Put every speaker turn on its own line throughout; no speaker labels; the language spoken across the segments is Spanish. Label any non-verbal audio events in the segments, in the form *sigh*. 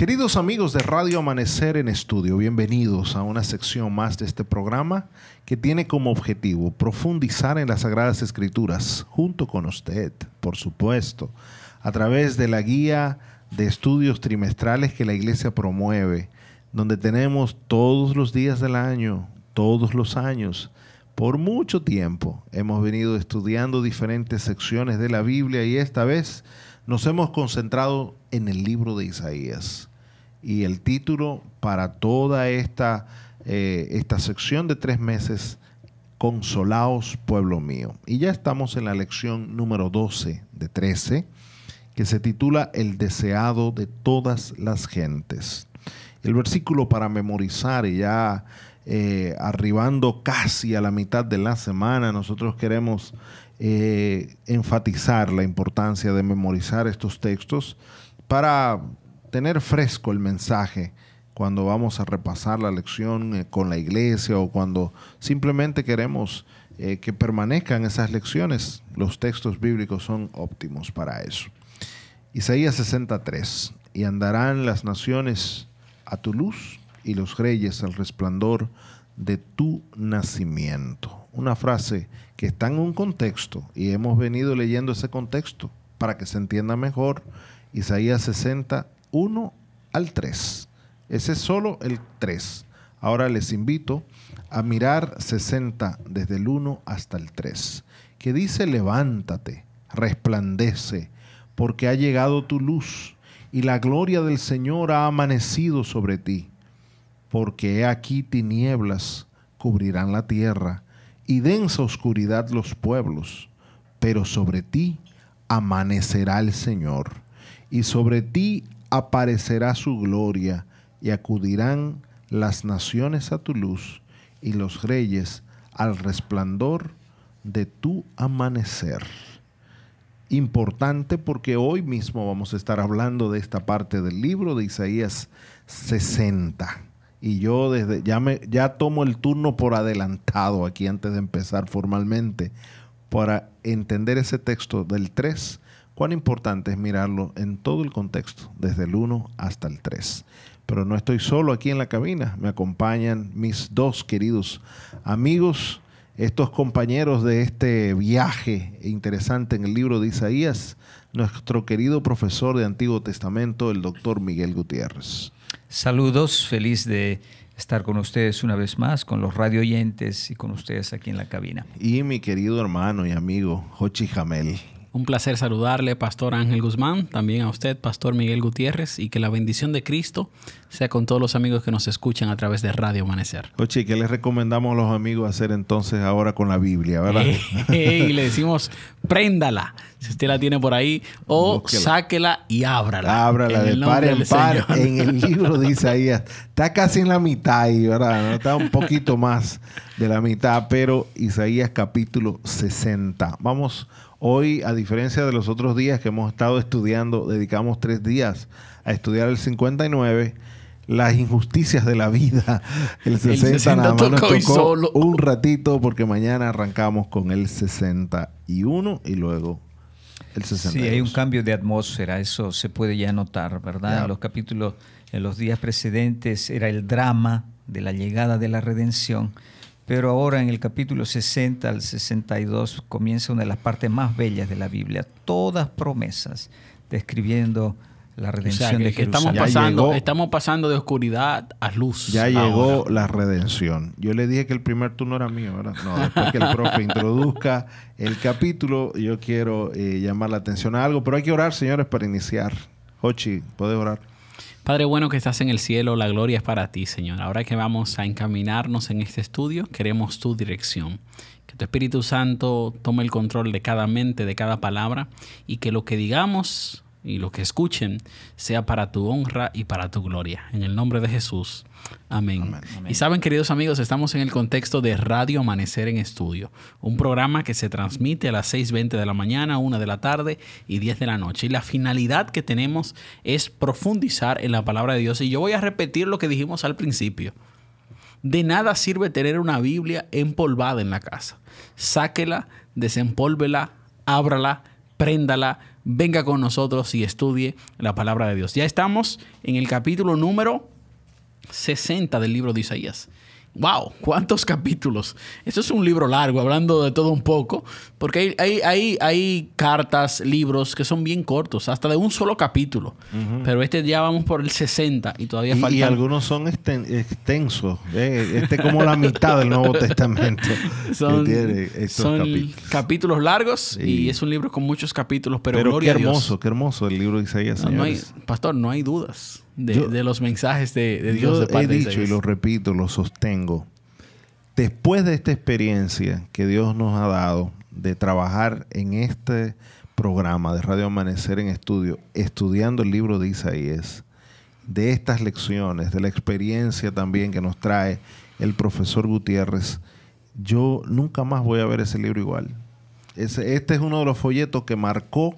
Queridos amigos de Radio Amanecer en Estudio, bienvenidos a una sección más de este programa que tiene como objetivo profundizar en las Sagradas Escrituras junto con usted, por supuesto, a través de la guía de estudios trimestrales que la iglesia promueve, donde tenemos todos los días del año, todos los años, por mucho tiempo hemos venido estudiando diferentes secciones de la Biblia y esta vez nos hemos concentrado en el libro de Isaías y el título para toda esta, eh, esta sección de tres meses, Consolaos, pueblo mío. Y ya estamos en la lección número 12 de 13, que se titula El deseado de todas las gentes. El versículo para memorizar y ya eh, arribando casi a la mitad de la semana, nosotros queremos eh, enfatizar la importancia de memorizar estos textos para tener fresco el mensaje cuando vamos a repasar la lección eh, con la iglesia o cuando simplemente queremos eh, que permanezcan esas lecciones. Los textos bíblicos son óptimos para eso. Isaías 63. Y andarán las naciones a tu luz y los reyes al resplandor de tu nacimiento. Una frase que está en un contexto y hemos venido leyendo ese contexto para que se entienda mejor. Isaías 60 1 al 3. Ese es solo el 3. Ahora les invito a mirar 60 desde el 1 hasta el 3, que dice, levántate, resplandece, porque ha llegado tu luz y la gloria del Señor ha amanecido sobre ti, porque he aquí tinieblas cubrirán la tierra y densa oscuridad los pueblos, pero sobre ti amanecerá el Señor, y sobre ti aparecerá su gloria y acudirán las naciones a tu luz y los reyes al resplandor de tu amanecer. Importante porque hoy mismo vamos a estar hablando de esta parte del libro de Isaías 60. Y yo desde ya me ya tomo el turno por adelantado aquí antes de empezar formalmente para entender ese texto del 3 cuán importante es mirarlo en todo el contexto, desde el 1 hasta el 3. Pero no estoy solo aquí en la cabina, me acompañan mis dos queridos amigos, estos compañeros de este viaje interesante en el libro de Isaías, nuestro querido profesor de Antiguo Testamento, el doctor Miguel Gutiérrez.
Saludos, feliz de estar con ustedes una vez más, con los radio oyentes y con ustedes aquí en la cabina.
Y mi querido hermano y amigo, Jochi Jamel.
Un placer saludarle, Pastor Ángel Guzmán, también a usted, Pastor Miguel Gutiérrez, y que la bendición de Cristo sea con todos los amigos que nos escuchan a través de Radio Amanecer.
Oye, ¿qué les recomendamos a los amigos hacer entonces ahora con la Biblia, verdad?
y le decimos, préndala, si usted la tiene por ahí, o sáquela y ábrala.
Ábrala de par en par. En el libro de Isaías. Está casi en la mitad ahí, ¿verdad? Está un poquito más de la mitad, pero Isaías capítulo 60. Vamos Hoy, a diferencia de los otros días que hemos estado estudiando, dedicamos tres días a estudiar el 59, las injusticias de la vida. *laughs* El 60, nada más nos tocó un ratito porque mañana arrancamos con el 61 y luego el 62.
Sí, hay un cambio de atmósfera, eso se puede ya notar, ¿verdad? En los capítulos, en los días precedentes era el drama de la llegada de la redención pero ahora en el capítulo 60 al 62 comienza una de las partes más bellas de la Biblia, todas promesas describiendo la redención de Jerusalén.
Estamos pasando, estamos pasando de oscuridad a luz.
Ya llegó la redención. Yo le dije que el primer turno era mío, ¿verdad? No, después que el *laughs* profe introduzca el capítulo, yo quiero eh, llamar la atención a algo, pero hay que orar, señores, para iniciar. Hochi, ¿puede orar?
Padre bueno que estás en el cielo, la gloria es para ti, Señor. Ahora que vamos a encaminarnos en este estudio, queremos tu dirección. Que tu Espíritu Santo tome el control de cada mente, de cada palabra, y que lo que digamos y lo que escuchen sea para tu honra y para tu gloria. En el nombre de Jesús. Amén. Y saben, queridos amigos, estamos en el contexto de Radio Amanecer en Estudio, un programa que se transmite a las 6.20 de la mañana, 1 de la tarde y 10 de la noche. Y la finalidad que tenemos es profundizar en la palabra de Dios. Y yo voy a repetir lo que dijimos al principio. De nada sirve tener una Biblia empolvada en la casa. Sáquela, desempólvela, ábrala, préndala, venga con nosotros y estudie la palabra de Dios. Ya estamos en el capítulo número 60 del libro de Isaías. ¡Wow! ¿Cuántos capítulos? Esto es un libro largo, hablando de todo un poco, porque hay, hay, hay, cartas, libros que son bien cortos, hasta de un solo capítulo. Pero este ya vamos por el 60 y todavía falta.
Y algunos son extensos. Eh, este es como la mitad del Nuevo Testamento. *laughs*
son, capítulos. largos y es un libro con muchos capítulos, pero,
pero qué hermoso, qué hermoso el libro de Isaías.
pastor, no hay dudas de, los mensajes de, Dios.
Yo he dicho y lo repito, lo sostengo. Después de esta experiencia que Dios nos ha dado de trabajar en este programa de Radio Amanecer en Estudio, estudiando el libro de Isaías, de estas lecciones, de la experiencia también que nos trae el profesor Gutiérrez, yo nunca más voy a ver ese libro igual. este es uno de los folletos que marcó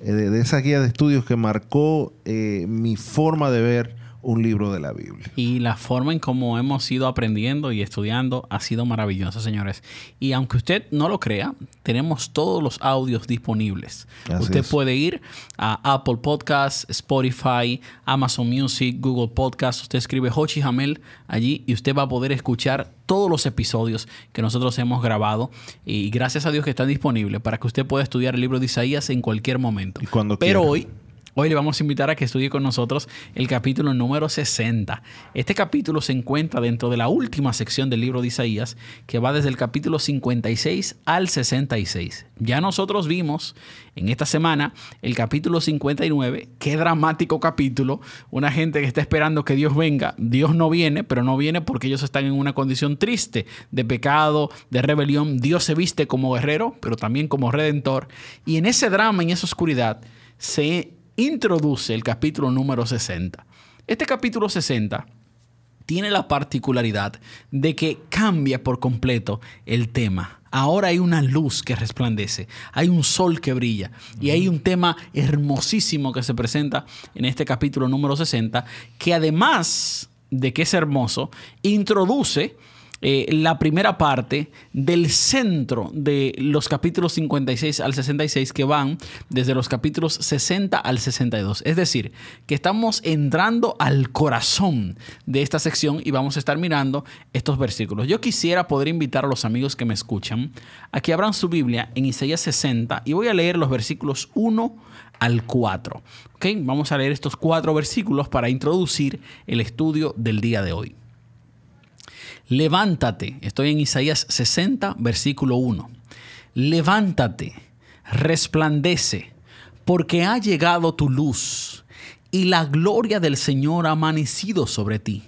eh, de, esa guía de estudios que marcó eh, mi forma de ver un libro de la Biblia.
Y la forma en cómo hemos ido aprendiendo y estudiando ha sido maravillosa, señores. Y aunque usted no lo crea, tenemos todos los audios disponibles. usted puede ir a Apple Podcasts, Spotify, Amazon Music, Google Podcasts. Usted escribe Hochi Hamel allí y usted va a poder escuchar todos los episodios que nosotros hemos grabado. Y gracias a Dios que están disponibles para que usted pueda estudiar el libro de Isaías en cualquier momento.
Y cuando
Pero hoy Hoy le vamos a invitar a que estudie con nosotros el capítulo número 60. Este capítulo se encuentra dentro de la última sección del libro de Isaías, que va desde el capítulo 56 al 66. Ya nosotros vimos en esta semana el capítulo 59, qué dramático capítulo, una gente que está esperando que Dios venga, Dios no viene, pero no viene porque ellos están en una condición triste de pecado, de rebelión. Dios se viste como guerrero, pero también como redentor. Y en ese drama, en esa oscuridad, se introduce el capítulo número 60. Este capítulo 60 tiene la particularidad de que cambia por completo el tema. Ahora hay una luz que resplandece, hay un sol que brilla y hay un tema hermosísimo que se presenta en este capítulo número 60 que además de que es hermoso, introduce eh, la primera parte del centro de los capítulos 56 al 66 que van desde los capítulos 60 al 62. Es decir, que estamos entrando al corazón de esta sección y vamos a estar mirando estos versículos. Yo quisiera poder invitar a los amigos que me escuchan a que abran su Biblia en Isaías 60 y voy a leer los versículos 1 al 4. ¿Okay? Vamos a leer estos cuatro versículos para introducir el estudio del día de hoy. Levántate, estoy en Isaías 60, versículo 1. Levántate, resplandece, porque ha llegado tu luz y la gloria del Señor ha amanecido sobre ti.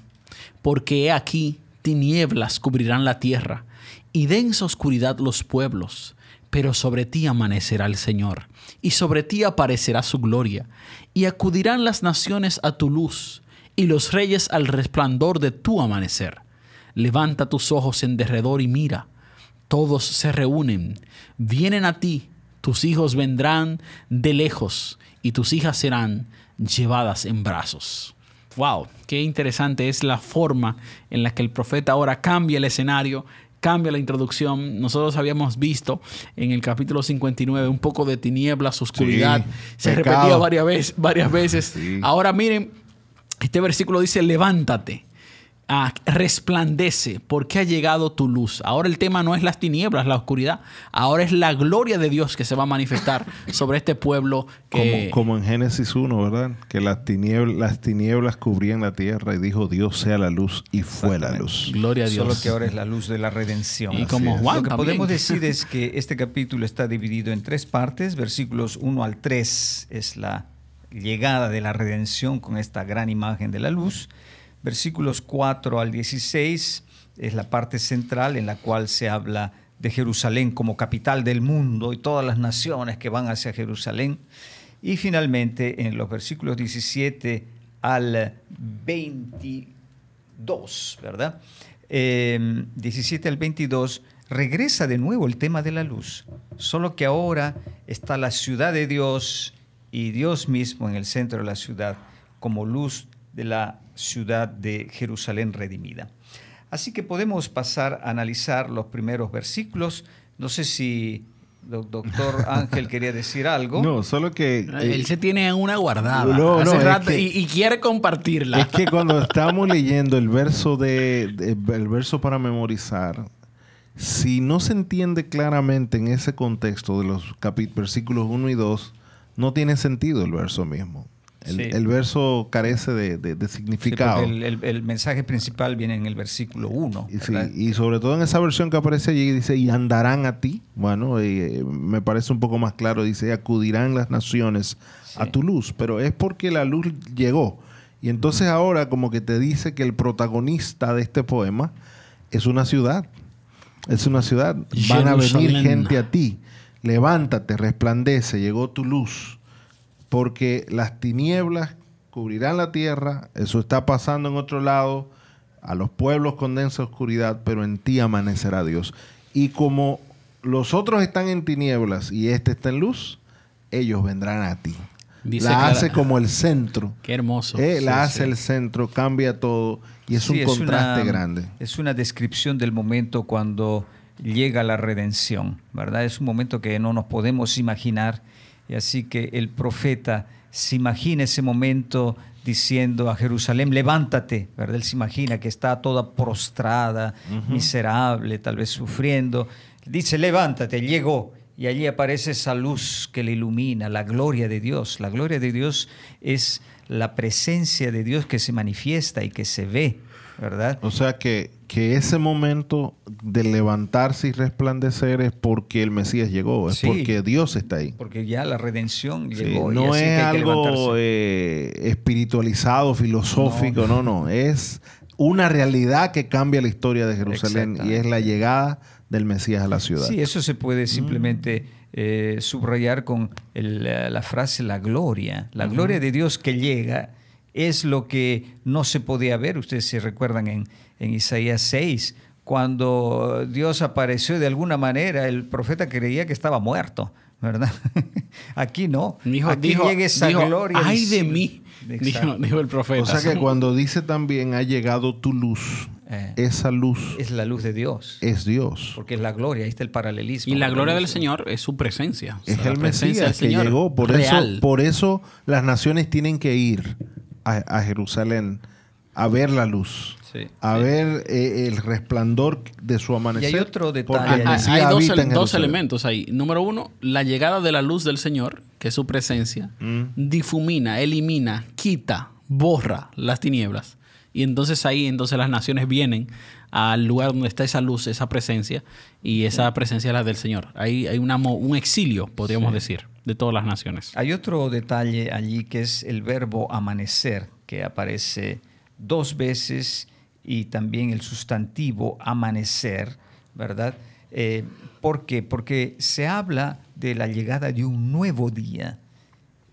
Porque he aquí tinieblas cubrirán la tierra y densa oscuridad los pueblos, pero sobre ti amanecerá el Señor y sobre ti aparecerá su gloria y acudirán las naciones a tu luz y los reyes al resplandor de tu amanecer. Levanta tus ojos en derredor y mira. Todos se reúnen, vienen a ti, tus hijos vendrán de lejos y tus hijas serán llevadas en brazos. Wow, qué interesante es la forma en la que el profeta ahora cambia el escenario, cambia la introducción. Nosotros habíamos visto en el capítulo 59 un poco de tinieblas, oscuridad. Se repetía varias veces. Varias veces. Ahora miren, este versículo dice, levántate resplandece porque ha llegado tu luz. Ahora el tema no es las tinieblas, la oscuridad. Ahora es la gloria de Dios que se va a manifestar *laughs* sobre este pueblo.
Que... Como, en Génesis 1, ¿verdad? Que las tinieblas, las tinieblas cubrían la tierra y dijo Dios sea la luz y fue la luz.
Gloria a Dios. Solo que ahora es la luz de la redención.
Y como Juan,
Lo que podemos decir *laughs* es que este capítulo está dividido en tres partes. Versículos 1 al 3 es la llegada de la redención con esta gran imagen de la luz versículos 4 al 16 es la parte central en la cual se habla de Jerusalén como capital del mundo y todas las naciones que van hacia Jerusalén. Y finalmente en los versículos 17 al 22, ¿verdad? 17 em, al 22 regresa de nuevo el tema de la luz, solo que ahora está la ciudad de Dios y Dios mismo en el centro de la ciudad como luz de la ciudad de Jerusalén redimida. Así que podemos pasar a analizar los primeros versículos. No sé si doctor *laughs* Ángel quería decir algo.
No, solo que...
Él se tiene una guardada no, no, y, quiere compartirla.
Es que cuando estamos leyendo el verso, de, el verso para memorizar, si no se entiende claramente en ese contexto de los versículos 1 y 2, no tiene sentido el verso mismo. El, verso carece de, significado.
el, mensaje principal viene en el versículo 1.
Y, sobre todo en esa versión que aparece allí, dice, y andarán a ti. Bueno, eh, me parece un poco más claro, dice, acudirán las naciones a tu luz. Pero es porque la luz llegó. Y entonces ahora como que te dice que el protagonista de este poema es una ciudad. Es una ciudad. Van a venir gente a ti. Levántate, resplandece, llegó tu luz porque las tinieblas cubrirán la tierra, eso está pasando en otro lado, a los pueblos con densa oscuridad, pero en ti amanecerá Dios. Y como los otros están en tinieblas y este está en luz, ellos vendrán a ti. la hace como el centro.
Qué hermoso.
Eh, la hace el centro, cambia todo y es un contraste grande.
Es una descripción del momento cuando llega la redención, ¿verdad? Es un momento que no nos podemos imaginar y así que el profeta se imagina ese momento diciendo a Jerusalén, levántate, ¿verdad? Él se imagina que está toda prostrada, miserable, tal vez sufriendo. Dice, levántate, llegó. Y allí aparece esa luz que le ilumina, la gloria de Dios. La gloria de Dios es la presencia de Dios que se manifiesta y que se ve, ¿verdad?
O sea que que ese momento de levantarse y resplandecer es porque el Mesías llegó, es porque Dios está ahí.
Porque ya la redención llegó.
no es algo eh, espiritualizado, filosófico, no. no, es una realidad que cambia la historia de Jerusalén y es la llegada del Mesías a la ciudad.
Sí, eso se puede mm. simplemente eh, subrayar con la, frase la gloria, la gloria de Dios que llega es lo que no se podía ver. Ustedes se recuerdan en, en Isaías 6, cuando Dios apareció de alguna manera, el profeta creía que estaba muerto, ¿verdad? *laughs* Aquí no. Aquí llega esa gloria.
¡Ay de mí! Dijo, el profeta.
O sea que cuando dice también ha llegado tu luz, eh. esa luz
es la luz de Dios.
Es Dios.
Porque es la gloria, ahí está el paralelismo.
Y la gloria del Señor es su presencia.
Es el Mesías que llegó. Por eso, por eso las naciones tienen que ir a, Jerusalén a ver la luz, a ver eh, el resplandor de su amanecer.
Y hay otro detalle.
Hay, dos, elementos ahí. Número uno, la llegada de la luz del Señor, que es su presencia, mm. difumina, elimina, quita, borra las tinieblas. Y entonces ahí, entonces las naciones vienen al lugar donde está esa luz, esa presencia, y esa presencia es la del Señor. Ahí hay una, un exilio, podríamos decir de todas las naciones.
Hay otro detalle allí que es el verbo amanecer, que aparece dos veces y también el sustantivo amanecer, ¿verdad? Eh, ¿Por qué? Porque se habla de la llegada de un nuevo día.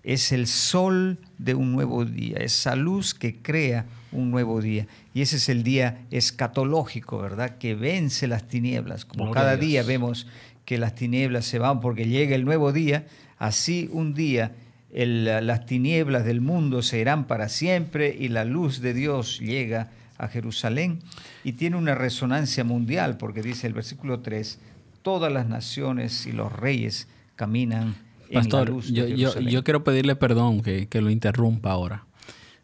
Es el sol de un nuevo día, esa luz que crea un nuevo día. Y ese es el día escatológico, ¿verdad? Que vence las tinieblas. Como cada día vemos que las tinieblas se van porque llega el nuevo día, Así un día las tinieblas del mundo se irán para siempre y la luz de Dios llega a Jerusalén y tiene una resonancia mundial porque dice el versículo 3, todas las naciones y los reyes caminan en la luz de
yo, Jerusalén. Yo, yo, quiero pedirle perdón que, que, lo interrumpa ahora,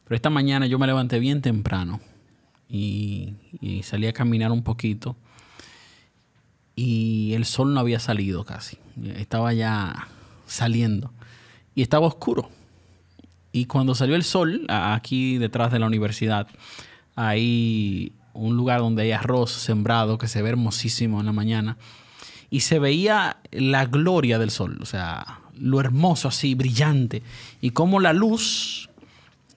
pero esta mañana yo me levanté bien temprano y, y salí a caminar un poquito y el sol no había salido casi, estaba ya saliendo y estaba oscuro. Y cuando salió el sol, aquí detrás de la universidad, hay un lugar donde hay arroz sembrado que se ve hermosísimo en la mañana. Y se veía la gloria del sol, o sea, lo hermoso así, brillante. Y como la luz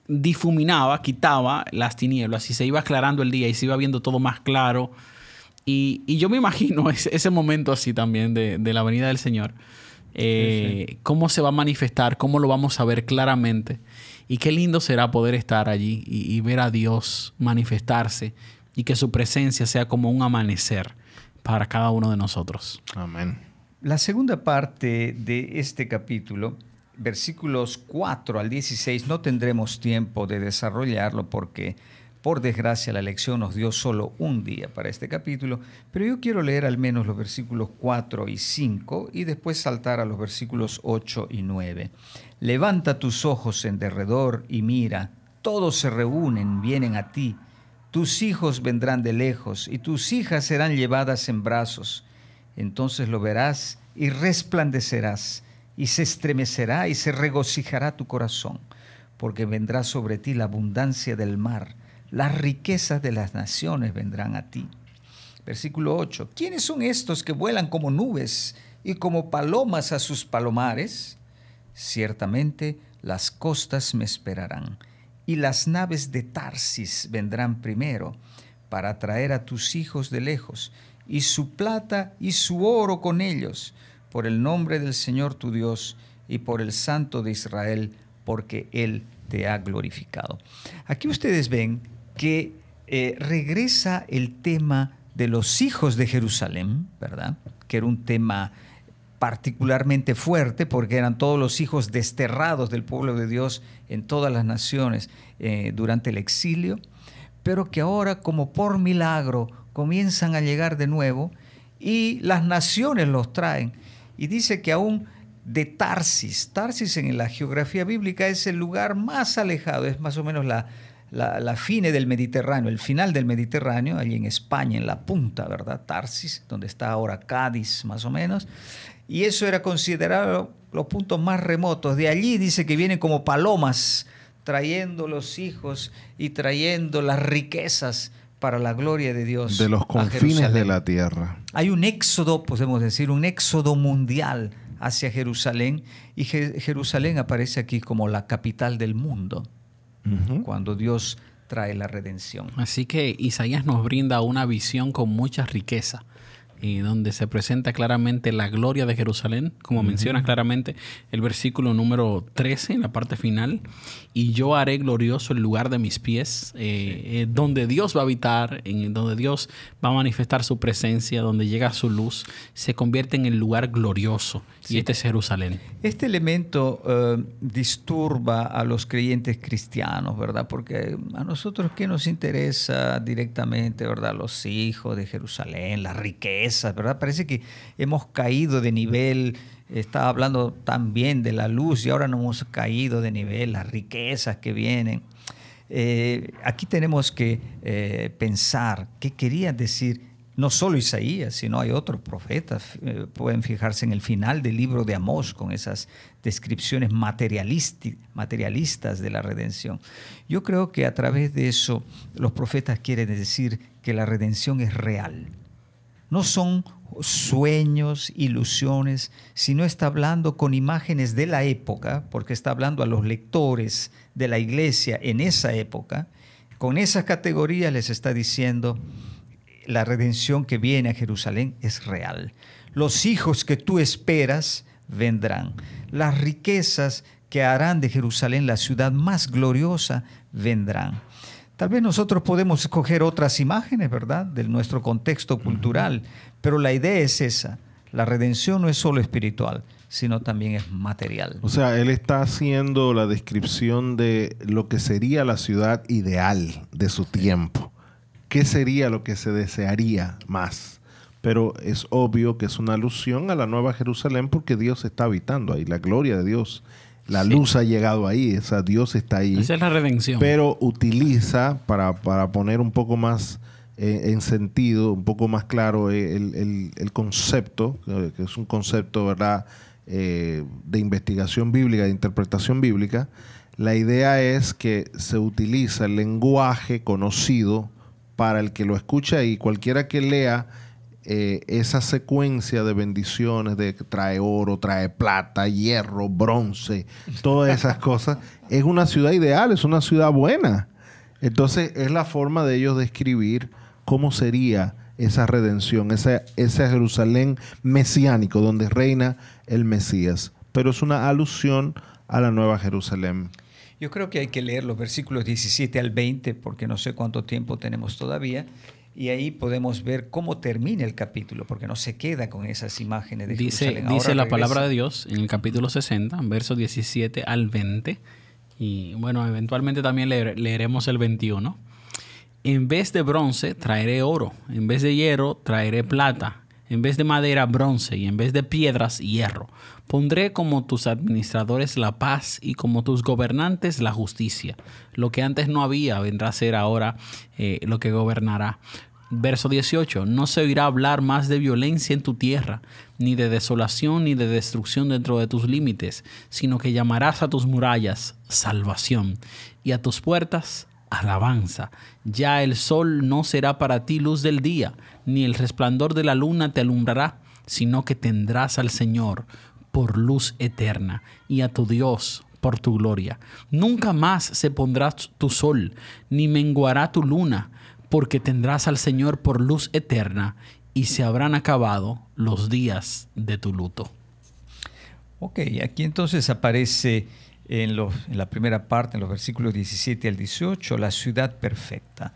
difuminaba, quitaba las tinieblas y se iba aclarando el día y se iba viendo todo más claro. Y, yo me imagino *laughs* ese, momento así también de, de la venida del Señor eh, cómo se va a manifestar, cómo lo vamos a ver claramente. Y qué lindo será poder estar allí y, ver a Dios manifestarse y que su presencia sea como un amanecer para cada uno de nosotros.
Amén.
La segunda parte de este capítulo, versículos 4 al 16, no tendremos tiempo de desarrollarlo porque Por desgracia, la lección nos dio solo un día para este capítulo, pero yo quiero leer al menos los versículos 4 y 5 y después saltar a los versículos 8 y 9. Levanta tus ojos en derredor y mira, todos se reúnen, vienen a ti. Tus hijos vendrán de lejos y tus hijas serán llevadas en brazos. Entonces lo verás y resplandecerás y se estremecerá y se regocijará tu corazón, porque vendrá sobre ti la abundancia del mar las riquezas de las naciones vendrán a ti. Versículo 8. ¿Quiénes son estos que vuelan como nubes y como palomas a sus palomares? Ciertamente las costas me esperarán y las naves de Tarsis vendrán primero para traer a tus hijos de lejos y su plata y su oro con ellos por el nombre del Señor tu Dios y por el Santo de Israel, porque Él te ha glorificado. Aquí ustedes ven que eh, regresa el tema de los hijos de Jerusalén, ¿verdad? Que era un tema particularmente fuerte porque eran todos los hijos desterrados del pueblo de Dios en todas las naciones eh, durante el exilio, pero que ahora como por milagro comienzan a llegar de nuevo y las naciones los traen. Y dice que aún de Tarsis, Tarsis en la geografía bíblica es el lugar más alejado, es más o menos la, la, fine del Mediterráneo, el final del Mediterráneo, allí en España, en la punta, ¿verdad? Tarsis, donde está ahora Cádiz, más o menos. Y eso era considerado los puntos más remotos. De allí dice que vienen como palomas trayendo los hijos y trayendo las riquezas para la gloria de Dios.
De los confines de la tierra.
Hay un éxodo, podemos decir, un éxodo mundial hacia Jerusalén y Jerusalén aparece aquí como la capital del mundo cuando Dios trae la redención.
Así que Isaías nos brinda una visión con mucha riqueza y donde se presenta claramente la gloria de Jerusalén, como menciona claramente el versículo número 13 en la parte final, y yo haré glorioso el lugar de mis pies, eh, eh, donde Dios va a habitar, en donde Dios va a manifestar su presencia, donde llega su luz, se convierte en el lugar glorioso, y este es Jerusalén.
Este elemento eh, disturba a los creyentes cristianos, ¿verdad? Porque a nosotros, ¿qué nos interesa directamente, ¿verdad? Los hijos de Jerusalén, la riqueza ¿verdad? Parece que hemos caído de nivel, estaba hablando también de la luz y ahora no hemos caído de nivel, las riquezas que vienen. Eh, aquí tenemos que eh, pensar qué quería decir no solo Isaías, sino hay otros profetas. Eh, pueden fijarse en el final del libro de Amós con esas descripciones materialistas de la redención. Yo creo que a través de eso los profetas quieren decir que la redención es real no son sueños, ilusiones, sino está hablando con imágenes de la época, porque está hablando a los lectores de la iglesia en esa época. Con esas categorías les está diciendo, la redención que viene a Jerusalén es real. Los hijos que tú esperas vendrán. Las riquezas que harán de Jerusalén la ciudad más gloriosa vendrán. Tal vez nosotros podemos escoger otras imágenes, ¿verdad?, de nuestro contexto cultural, pero la idea es esa. La redención no es solo espiritual, sino también es material.
O sea, él está haciendo la descripción de lo que sería la ciudad ideal de su tiempo. ¿Qué sería lo que se desearía más? Pero es obvio que es una alusión a la Nueva Jerusalén porque Dios está habitando ahí, la gloria de Dios la luz ha llegado ahí, esa Dios está ahí.
Esa es la redención.
Pero utiliza, para, poner un poco más eh, en sentido, un poco más claro eh, el, concepto, que es un concepto, ¿verdad?, eh, de investigación bíblica, de interpretación bíblica. La idea es que se utiliza el lenguaje conocido para el que lo escucha y cualquiera que lea eh, esa secuencia de bendiciones de trae oro, trae plata, hierro, bronce, todas esas cosas, es una ciudad ideal, es una ciudad buena. Entonces es la forma de ellos describir cómo sería esa redención, ese, ese Jerusalén mesiánico donde reina el Mesías. Pero es una alusión a la nueva Jerusalén.
Yo creo que hay que leer los versículos 17 al 20 porque no sé cuánto tiempo tenemos todavía y ahí podemos ver cómo termina el capítulo, porque no se queda con esas imágenes de
dice, Dice la palabra de Dios en el capítulo 60, versos 17 al 20, y bueno, eventualmente también leeremos el 21. En vez de bronce traeré oro, en vez de hierro traeré plata, en vez de madera bronce. Y en vez de piedras hierro. Pondré como tus administradores la paz y como tus gobernantes la justicia. Lo que antes no había vendrá a ser ahora eh, lo que gobernará. Verso 18, no se oirá hablar más de violencia en tu tierra, ni de desolación ni de destrucción dentro de tus límites, sino que llamarás a tus murallas salvación y a tus puertas alabanza. Ya el sol no será para ti luz del día, ni el resplandor de la luna te alumbrará, sino que tendrás al Señor por luz eterna y a tu Dios por tu gloria. Nunca más se pondrá tu sol, ni menguará tu luna porque tendrás al Señor por luz eterna y se habrán acabado los días de tu luto.
Ok, aquí entonces aparece en, en, la primera parte, en los versículos 17 al 18, la ciudad perfecta,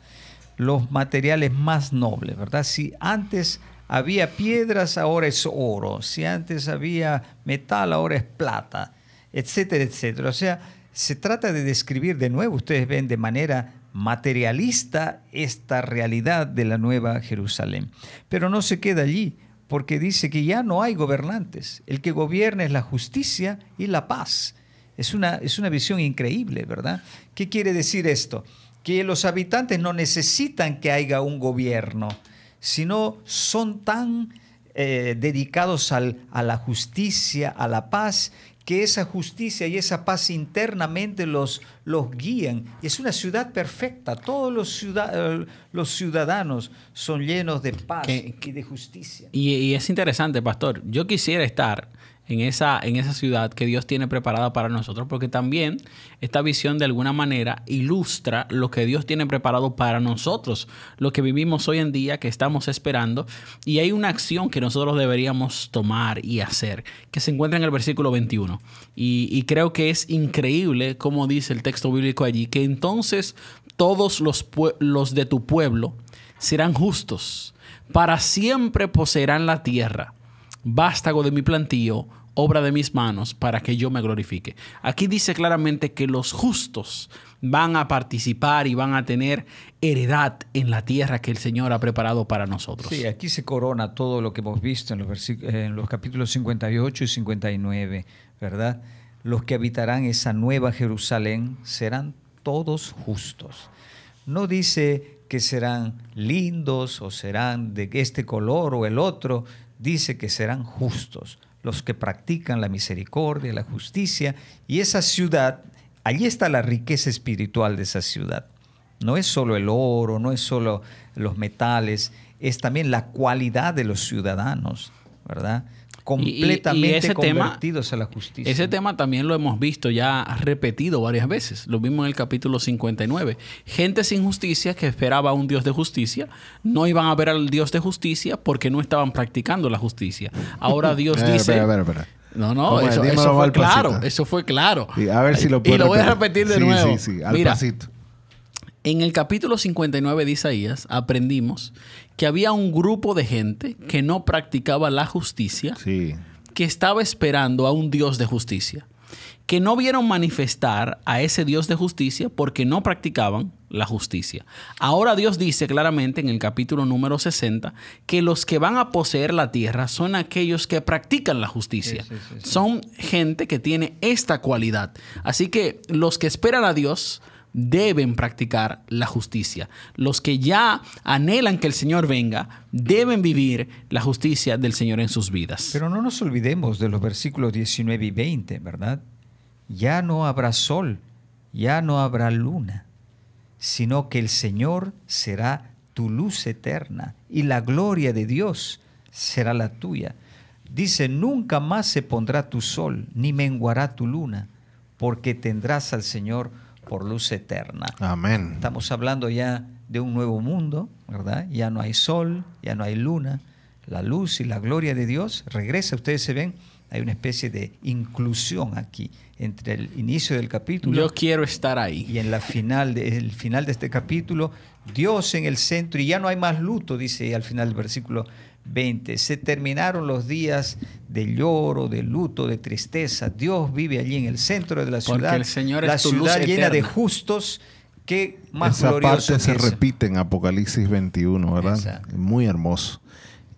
los materiales más nobles, ¿verdad? Si antes había piedras, ahora es oro, si antes había metal, ahora es plata, etcétera, etcétera. O sea, se trata de describir de nuevo, ustedes ven de manera materialista esta realidad de la nueva Jerusalén. Pero no se queda allí, porque dice que ya no hay gobernantes. El que gobierna es la justicia y la paz. Es una, es una visión increíble, ¿verdad? ¿Qué quiere decir esto? Que los habitantes no necesitan que haya un gobierno, sino son tan eh, dedicados al, a la justicia, a la paz, que esa justicia y esa paz internamente los, los guían. Es una ciudad perfecta. Todos los, eh, los ciudadanos son llenos de paz y de justicia.
Y, y, es interesante, pastor. Yo quisiera estar en esa, en esa ciudad que Dios tiene preparada para nosotros, porque también esta visión de alguna manera ilustra lo que Dios tiene preparado para nosotros, lo que vivimos hoy en día, que estamos esperando, y hay una acción que nosotros deberíamos tomar y hacer, que se encuentra en el versículo 21. Y, y creo que es increíble, como dice el texto bíblico allí, que entonces todos los, los de tu pueblo serán justos, para siempre poseerán la tierra vástago de mi plantío, obra de mis manos, para que yo me glorifique. Aquí dice claramente que los justos van a participar y van a tener heredad en la tierra que el Señor ha preparado para nosotros.
Sí, aquí se corona todo lo que hemos visto en los, en los capítulos 58 y 59, ¿verdad? Los que habitarán esa nueva Jerusalén serán todos justos. No dice que serán lindos o serán de este color o el otro, dice que serán justos los que practican la misericordia, la justicia, y esa ciudad, allí está la riqueza espiritual de esa ciudad. No es solo el oro, no es solo los metales, es también la cualidad de los ciudadanos, ¿verdad? Completamente convertidos a la justicia.
Ese tema también lo hemos visto ya repetido varias veces. Lo vimos en el capítulo 59. Gente sin justicia que esperaba a un Dios de justicia, no iban a ver al Dios de justicia porque no estaban practicando la justicia. Ahora *laughs* Dios dice... No, no, eso, fue claro. Eso fue claro.
Y a ver si lo
Y lo voy a repetir de nuevo. Sí, sí, al pasito. En el capítulo 59 de Isaías aprendimos que había un grupo de gente que no practicaba la justicia, que estaba esperando a un Dios de justicia, que no vieron manifestar a ese Dios de justicia porque no practicaban la justicia. Ahora Dios dice claramente en el capítulo número 60 que los que van a poseer la tierra son aquellos que practican la justicia. son gente que tiene esta cualidad. Así que los que esperan a Dios deben practicar la justicia. Los que ya anhelan que el Señor venga deben vivir la justicia del Señor en sus vidas.
Pero no nos olvidemos de los versículos 19 y 20, ¿verdad? Ya no habrá sol, ya no habrá luna, sino que el Señor será tu luz eterna y la gloria de Dios será la tuya. Dice, nunca más se pondrá tu sol, ni menguará tu luna, porque tendrás al Señor por luz eterna.
Amén.
Estamos hablando ya de un nuevo mundo, ¿verdad? Ya no hay sol, ya no hay luna. La luz y la gloria de Dios regresa. Ustedes se ven, hay una especie de inclusión aquí entre el inicio del capítulo.
Yo quiero estar ahí.
Y en la final de, el final de este capítulo, Dios en el centro y ya no hay más luto, dice al final del versículo 20. Se terminaron los días de lloro, de luto, de tristeza. Dios vive allí en el centro de la ciudad.
el Señor
la ciudad llena de justos ¿Qué más
Esa
glorioso
parte se
eso?
repite en Apocalipsis 21, ¿verdad?
Exacto.
Muy hermoso.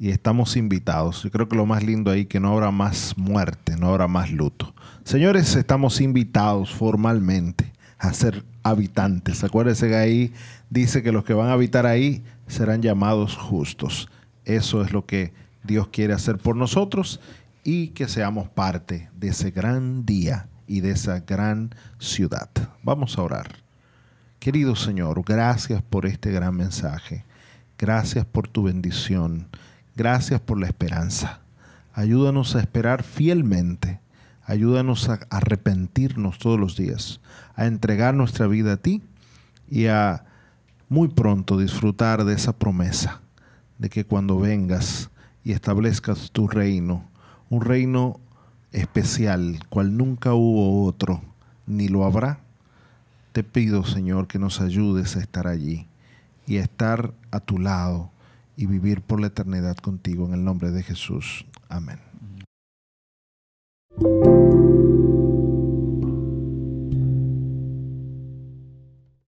Y estamos invitados. Yo creo que lo más lindo ahí que no habrá más muerte, no habrá más luto. Señores, estamos invitados formalmente a ser habitantes. Acuérdense que ahí dice que los que van a habitar ahí serán llamados justos. Eso es lo que Dios quiere hacer por nosotros y que seamos parte de ese gran día y de esa gran ciudad. Vamos a orar. Querido Señor, gracias por este gran mensaje. Gracias por tu bendición. Gracias por la esperanza. Ayúdanos a esperar fielmente. Ayúdanos a arrepentirnos todos los días, a entregar nuestra vida a ti y a muy pronto disfrutar de esa promesa de que cuando vengas y establezcas tu reino, un reino especial, cual nunca hubo otro, ni lo habrá, te pido, Señor, que nos ayudes a estar allí y a estar a tu lado y vivir por la eternidad contigo en el nombre de Jesús. Amén.